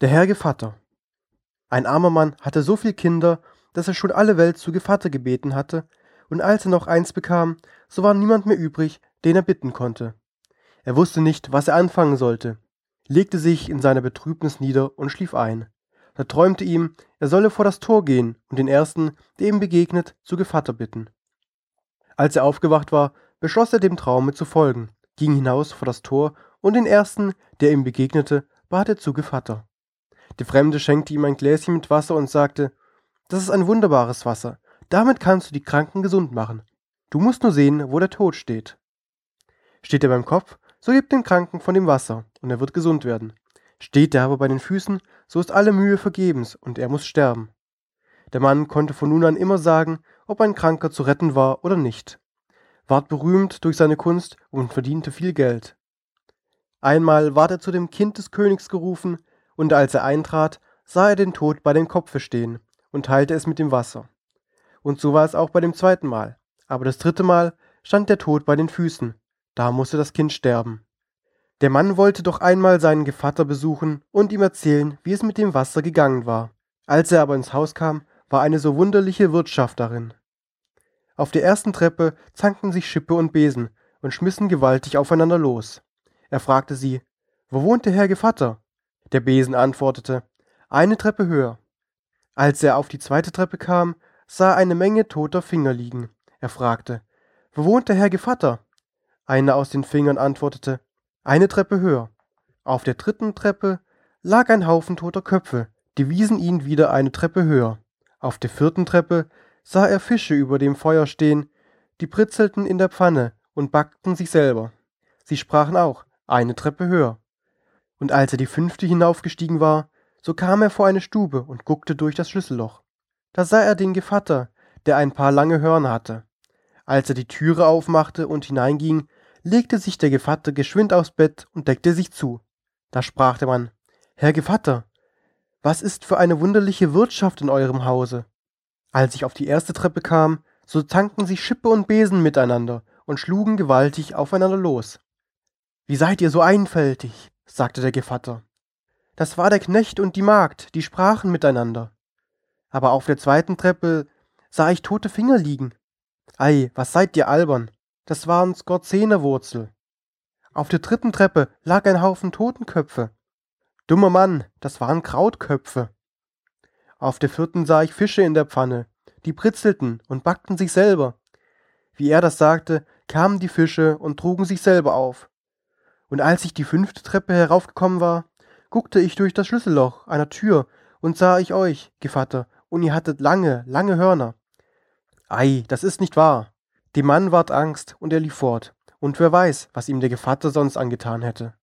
Der Herr Gevatter. Ein armer Mann hatte so viel Kinder, dass er schon alle Welt zu Gevatter gebeten hatte, und als er noch eins bekam, so war niemand mehr übrig, den er bitten konnte. Er wusste nicht, was er anfangen sollte, legte sich in seiner Betrübnis nieder und schlief ein. Da träumte ihm, er solle vor das Tor gehen und den ersten, der ihm begegnet, zu Gevatter bitten. Als er aufgewacht war, beschloss er dem Traume zu folgen, ging hinaus vor das Tor und den ersten, der ihm begegnete, bat er zu Gevatter. Der Fremde schenkte ihm ein Gläschen mit Wasser und sagte, das ist ein wunderbares Wasser, damit kannst du die Kranken gesund machen. Du musst nur sehen, wo der Tod steht. Steht er beim Kopf, so gib dem Kranken von dem Wasser, und er wird gesund werden. Steht er aber bei den Füßen, so ist alle Mühe vergebens, und er muss sterben. Der Mann konnte von nun an immer sagen, ob ein Kranker zu retten war oder nicht, ward berühmt durch seine Kunst und verdiente viel Geld. Einmal ward er zu dem Kind des Königs gerufen, und als er eintrat, sah er den Tod bei dem Kopfe stehen und teilte es mit dem Wasser. Und so war es auch bei dem zweiten Mal. Aber das dritte Mal stand der Tod bei den Füßen. Da musste das Kind sterben. Der Mann wollte doch einmal seinen Gevatter besuchen und ihm erzählen, wie es mit dem Wasser gegangen war. Als er aber ins Haus kam, war eine so wunderliche Wirtschaft darin. Auf der ersten Treppe zankten sich Schippe und Besen und schmissen gewaltig aufeinander los. Er fragte sie, wo wohnt der Herr Gevatter? Der Besen antwortete, eine Treppe höher. Als er auf die zweite Treppe kam, sah er eine Menge toter Finger liegen. Er fragte, wo wohnt der Herr Gevatter? Einer aus den Fingern antwortete, eine Treppe höher. Auf der dritten Treppe lag ein Haufen toter Köpfe, die wiesen ihn wieder eine Treppe höher. Auf der vierten Treppe sah er Fische über dem Feuer stehen, die britzelten in der Pfanne und backten sich selber. Sie sprachen auch, eine Treppe höher. Und als er die fünfte hinaufgestiegen war, so kam er vor eine Stube und guckte durch das Schlüsselloch. Da sah er den Gevatter, der ein paar lange Hörner hatte. Als er die Türe aufmachte und hineinging, legte sich der Gevatter geschwind aufs Bett und deckte sich zu. Da sprach der Mann, Herr Gevatter, was ist für eine wunderliche Wirtschaft in eurem Hause? Als ich auf die erste Treppe kam, so zankten sich Schippe und Besen miteinander und schlugen gewaltig aufeinander los. Wie seid ihr so einfältig? Sagte der Gevatter. Das war der Knecht und die Magd, die sprachen miteinander. Aber auf der zweiten Treppe sah ich tote Finger liegen. Ei, was seid ihr albern? Das waren Skorzenewurzel. Auf der dritten Treppe lag ein Haufen Totenköpfe. Dummer Mann, das waren Krautköpfe. Auf der vierten sah ich Fische in der Pfanne, die britzelten und backten sich selber. Wie er das sagte, kamen die Fische und trugen sich selber auf und als ich die fünfte Treppe heraufgekommen war, guckte ich durch das Schlüsselloch einer Tür und sah ich euch, Gevatter, und ihr hattet lange, lange Hörner. Ei, das ist nicht wahr. Dem Mann ward Angst, und er lief fort, und wer weiß, was ihm der Gevatter sonst angetan hätte.